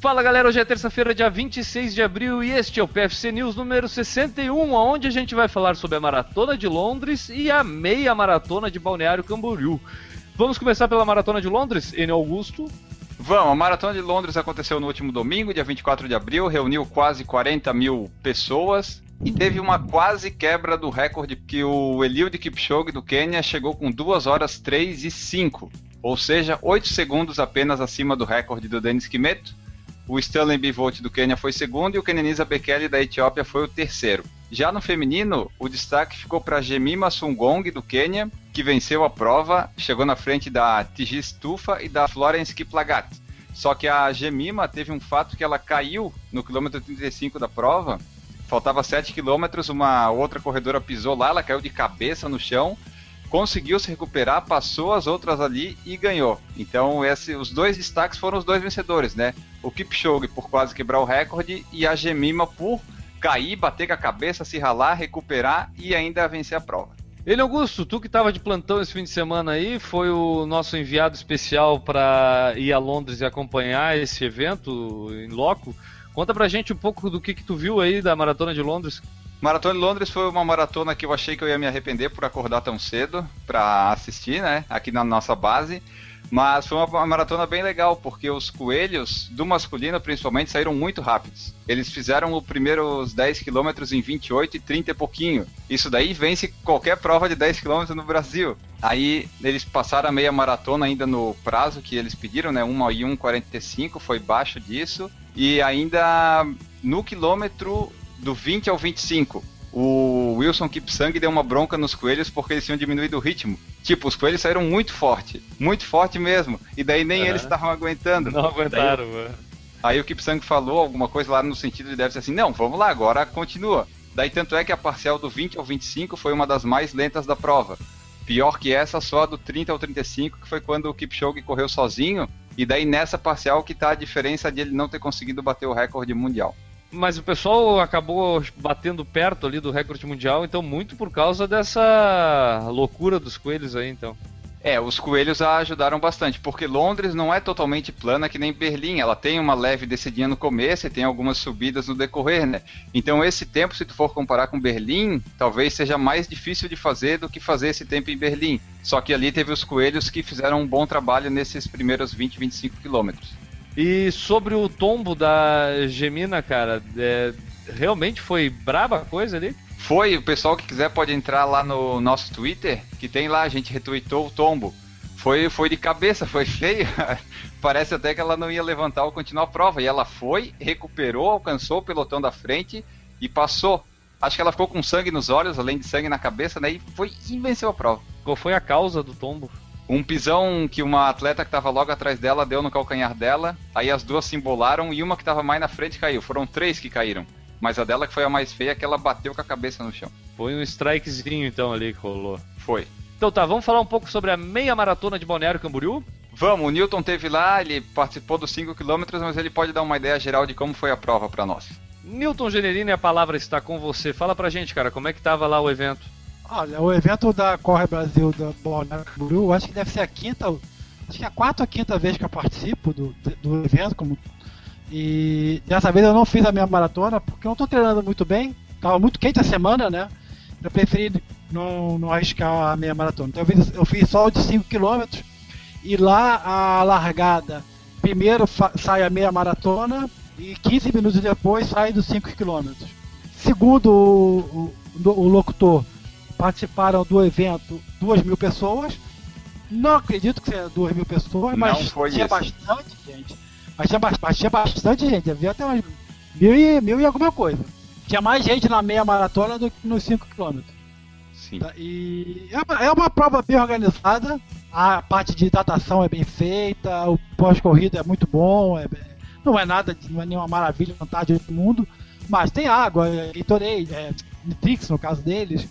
Fala galera, hoje é terça-feira, dia 26 de abril, e este é o PFC News número 61, onde a gente vai falar sobre a Maratona de Londres e a meia maratona de Balneário Camboriú. Vamos começar pela Maratona de Londres, Enio Augusto. Vamos, a Maratona de Londres aconteceu no último domingo, dia 24 de abril, reuniu quase 40 mil pessoas e teve uma quase quebra do recorde que o Eliud Kipchoge do Quênia chegou com 2 horas 3 e 5, ou seja, 8 segundos apenas acima do recorde do Denis Kimeto o Stanley Bivolt do Quênia foi segundo e o Kenenisa Bekele da Etiópia foi o terceiro. Já no feminino, o destaque ficou para Jemima Sungong do Quênia, que venceu a prova, chegou na frente da Tigis Tufa e da Florence Kiplagat. Só que a Gemima teve um fato que ela caiu no quilômetro 35 da prova, faltava 7 quilômetros, uma outra corredora pisou lá, ela caiu de cabeça no chão, conseguiu se recuperar, passou as outras ali e ganhou. Então, esse, os dois destaques foram os dois vencedores, né? O Kipchoge por quase quebrar o recorde e a Gemima por cair, bater com a cabeça, se ralar, recuperar e ainda vencer a prova. Ele Augusto, tu que estava de plantão esse fim de semana aí, foi o nosso enviado especial para ir a Londres e acompanhar esse evento em loco. Conta pra gente um pouco do que, que tu viu aí da Maratona de Londres. Maratona de Londres foi uma maratona que eu achei que eu ia me arrepender por acordar tão cedo para assistir, né? Aqui na nossa base. Mas foi uma maratona bem legal, porque os coelhos, do masculino principalmente, saíram muito rápidos. Eles fizeram os primeiros 10 km em 28 e 30 e pouquinho. Isso daí vence qualquer prova de 10 km no Brasil. Aí eles passaram a meia maratona ainda no prazo que eles pediram, né? 1 e 1,45, foi baixo disso. E ainda no quilômetro do 20 ao 25, o Wilson Kipsang deu uma bronca nos coelhos porque eles tinham diminuído o ritmo. Tipo, os coelhos saíram muito forte, muito forte mesmo, e daí nem uhum. eles estavam aguentando. Não aguentaram, daí, mano. Aí o Kipsang falou alguma coisa lá no sentido de deve ser assim, não, vamos lá, agora continua. Daí tanto é que a parcial do 20 ao 25 foi uma das mais lentas da prova. Pior que essa, só a do 30 ao 35, que foi quando o Kipchoge correu sozinho, e daí nessa parcial que tá a diferença de ele não ter conseguido bater o recorde mundial. Mas o pessoal acabou batendo perto ali do recorde mundial, então muito por causa dessa loucura dos coelhos aí, então. É, os coelhos ajudaram bastante, porque Londres não é totalmente plana que nem Berlim, ela tem uma leve descidinha no começo e tem algumas subidas no decorrer, né? Então esse tempo, se tu for comparar com Berlim, talvez seja mais difícil de fazer do que fazer esse tempo em Berlim. Só que ali teve os coelhos que fizeram um bom trabalho nesses primeiros 20, 25 quilômetros. E sobre o tombo da Gemina, cara, é, realmente foi braba a coisa ali? Foi, o pessoal que quiser pode entrar lá no nosso Twitter, que tem lá, a gente retweetou o tombo. Foi, foi de cabeça, foi feio. Parece até que ela não ia levantar ou continuar a prova. E ela foi, recuperou, alcançou o pelotão da frente e passou. Acho que ela ficou com sangue nos olhos, além de sangue na cabeça, né? E foi e venceu a prova. Qual foi a causa do tombo? Um pisão que uma atleta que estava logo atrás dela deu no calcanhar dela, aí as duas se embolaram e uma que estava mais na frente caiu. Foram três que caíram. Mas a dela que foi a mais feia, que ela bateu com a cabeça no chão. Foi um strikezinho então ali que rolou. Foi. Então tá, vamos falar um pouco sobre a meia maratona de Balneário Camboriú? Vamos, o Newton teve lá, ele participou dos 5 km, mas ele pode dar uma ideia geral de como foi a prova para nós. Newton Generini, a palavra está com você. Fala pra gente, cara, como é que tava lá o evento? Olha, o evento da Corre Brasil da Balneário Camboriú, acho que deve ser a quinta, acho que é a quarta ou quinta vez que eu participo do, do evento, como e dessa vez eu não fiz a minha maratona porque eu não estou treinando muito bem, estava muito quente a semana, né? Eu preferi não, não arriscar a minha maratona. Então eu fiz, eu fiz só de 5 km e lá a largada, primeiro sai a meia maratona e 15 minutos depois sai dos 5 km. Segundo o, o, o locutor, participaram do evento duas mil pessoas. Não acredito que seja duas mil pessoas, mas tinha isso. bastante gente. Mas tinha, mas tinha bastante gente, havia até umas mil e, mil e alguma coisa. Tinha mais gente na meia maratona do que nos 5 km. Sim. Tá, e é uma, é uma prova bem organizada, a parte de datação é bem feita, o pós-corrida é muito bom, é, não é nada, não é nenhuma maravilha, vontade do mundo, mas tem água, é, Gatorade, é, Nitrix no caso deles,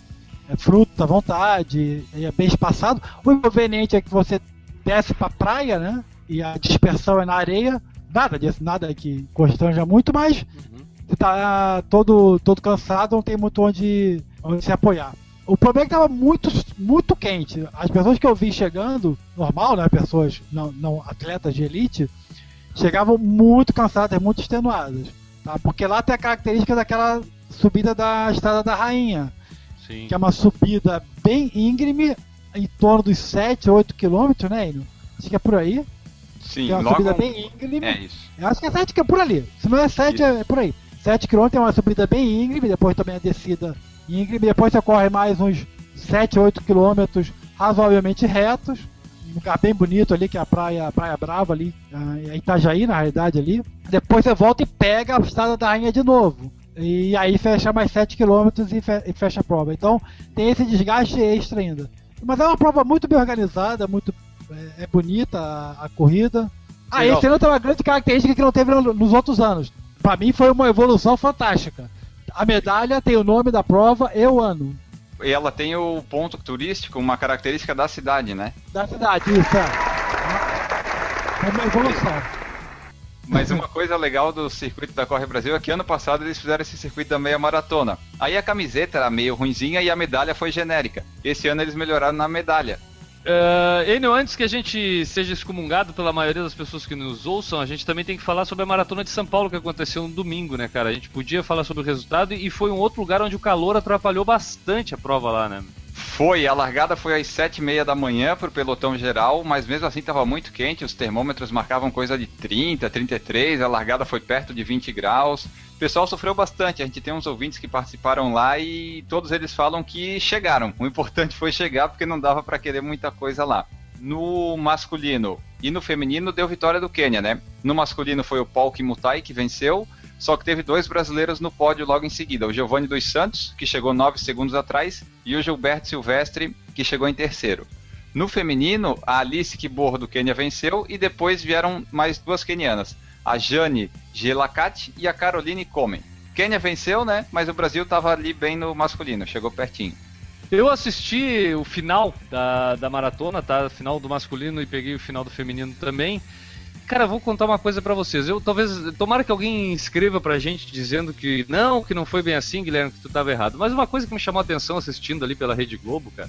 é, fruta à vontade, é bem espaçado. O inconveniente é que você desce para a praia, né? E a dispersão é na areia. Nada disso, nada que constranja muito, mas uhum. você tá todo, todo cansado, não tem muito onde, onde se apoiar. O problema é que estava muito, muito quente. As pessoas que eu vi chegando, normal, né? Pessoas não, não atletas de elite, chegavam muito cansadas, muito extenuadas. Tá? Porque lá tem a característica daquela subida da Estrada da Rainha. Sim. Que é uma subida bem íngreme, em torno dos 7, 8 quilômetros, né, Enio? Acho que é por aí. Sim, é uma logo... subida bem íngreme. É isso. Eu acho que é 7 que é por ali. Se não é 7, é por aí. 7 km é uma subida bem íngreme, depois também a descida íngreme, depois você corre mais uns 7, 8 km razoavelmente retos, um lugar bem bonito ali, que é a praia, a praia Brava ali, a Itajaí na realidade ali. Depois você volta e pega a estrada da Rainha de novo. E aí fecha mais 7 km e fecha a prova. Então tem esse desgaste extra ainda. Mas é uma prova muito bem organizada, muito é, é bonita a, a corrida. Ah, esse ano tem uma grande característica que não teve nos outros anos. Para mim foi uma evolução fantástica. A medalha tem o nome da prova e o ano. E ela tem o ponto turístico, uma característica da cidade, né? Da cidade, isso é. É uma evolução. Mas uma coisa legal do circuito da Corre Brasil é que ano passado eles fizeram esse circuito da meia maratona. Aí a camiseta era meio ruinzinha e a medalha foi genérica. Esse ano eles melhoraram na medalha. Uh, Enio, antes que a gente seja excomungado pela maioria das pessoas que nos ouçam, a gente também tem que falar sobre a Maratona de São Paulo que aconteceu no domingo, né, cara? A gente podia falar sobre o resultado e foi um outro lugar onde o calor atrapalhou bastante a prova lá, né? Foi, a largada foi às sete e meia da manhã para o pelotão geral, mas mesmo assim estava muito quente, os termômetros marcavam coisa de 30, 33, a largada foi perto de 20 graus. O pessoal sofreu bastante, a gente tem uns ouvintes que participaram lá e todos eles falam que chegaram. O importante foi chegar porque não dava para querer muita coisa lá. No masculino e no feminino deu vitória do Quênia, né? No masculino foi o Paul Kimutai que venceu, só que teve dois brasileiros no pódio logo em seguida: o Giovanni dos Santos, que chegou 9 segundos atrás, e o Gilberto Silvestre, que chegou em terceiro. No feminino, a Alice Kibor do Quênia venceu e depois vieram mais duas quenianas, a Jane Gelakati e a Caroline Komen. Quênia venceu, né? Mas o Brasil estava ali bem no masculino, chegou pertinho. Eu assisti o final da, da maratona, tá? Final do masculino e peguei o final do feminino também. Cara, vou contar uma coisa para vocês. Eu talvez. Tomara que alguém escreva pra gente dizendo que não, que não foi bem assim, Guilherme, que tu tava errado. Mas uma coisa que me chamou a atenção assistindo ali pela Rede Globo, cara,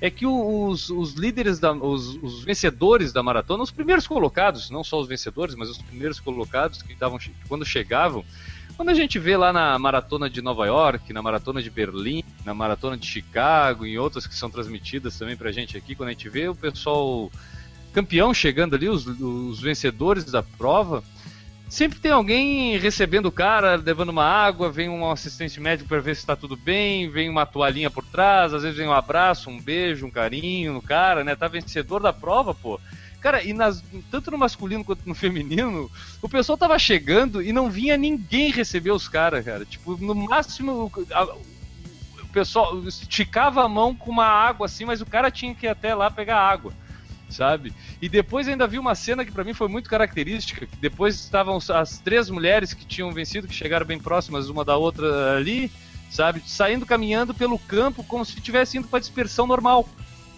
é que os, os líderes, da, os, os, vencedores da maratona, os primeiros colocados, não só os vencedores, mas os primeiros colocados que estavam quando chegavam, quando a gente vê lá na maratona de Nova York, na maratona de Berlim, na maratona de Chicago, em outras que são transmitidas também pra gente aqui, quando a gente vê o pessoal campeão chegando ali, os, os vencedores da prova, sempre tem alguém recebendo o cara, levando uma água, vem um assistente médico para ver se está tudo bem, vem uma toalhinha por trás, às vezes vem um abraço, um beijo, um carinho no cara, né? Tá vencedor da prova, pô. Cara, e nas, tanto no masculino quanto no feminino, o pessoal tava chegando e não vinha ninguém receber os caras, cara. Tipo, no máximo, a, o pessoal esticava a mão com uma água assim, mas o cara tinha que ir até lá pegar água sabe? E depois ainda vi uma cena que para mim foi muito característica, que depois estavam as três mulheres que tinham vencido, que chegaram bem próximas uma da outra ali, sabe? Saindo caminhando pelo campo como se estivessem indo para dispersão normal,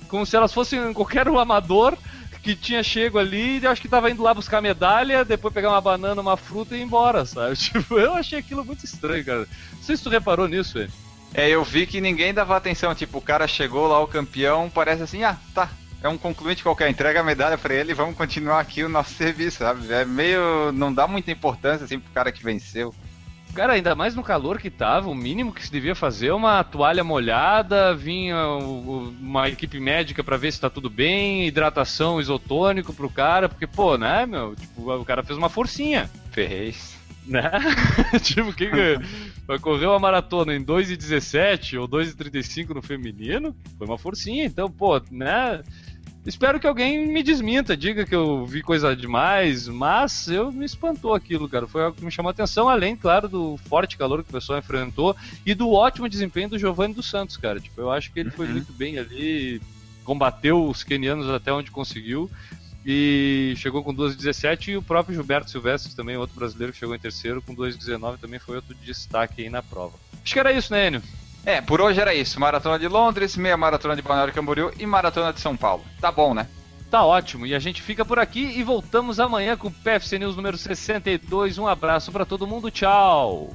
como se elas fossem qualquer um amador que tinha chego ali e acho que tava indo lá buscar medalha, depois pegar uma banana, uma fruta e ir embora, sabe? Tipo, eu achei aquilo muito estranho, cara. Não sei se tu reparou nisso, velho. É, eu vi que ninguém dava atenção, tipo, o cara chegou lá, o campeão, parece assim, ah, tá, é um concluinte qualquer, entrega a medalha para ele e vamos continuar aqui o nosso serviço, sabe? É meio. não dá muita importância assim pro cara que venceu. Cara, ainda mais no calor que tava, o mínimo que se devia fazer é uma toalha molhada, vinha uma equipe médica para ver se tá tudo bem, hidratação isotônico pro cara, porque, pô, né, meu, tipo, o cara fez uma forcinha. Ferrez. Né? tipo, que vai correr uma maratona em 2,17 ou 2,35 no feminino, foi uma forcinha, então, pô, né? Espero que alguém me desminta, diga que eu vi coisa demais, mas eu me espantou aquilo, cara. Foi algo que me chamou a atenção, além, claro, do forte calor que o pessoal enfrentou e do ótimo desempenho do Giovanni dos Santos, cara. Tipo, eu acho que ele foi uhum. muito bem ali, combateu os kenianos até onde conseguiu e chegou com 2,17 e o próprio Gilberto Silvestre também, outro brasileiro que chegou em terceiro com 2,19 também foi outro destaque aí na prova. Acho que era isso, né, Enio? É, por hoje era isso. Maratona de Londres, meia maratona de Balneário Camboriú e maratona de São Paulo. Tá bom, né? Tá ótimo. E a gente fica por aqui e voltamos amanhã com o PFC News número 62. Um abraço para todo mundo. Tchau.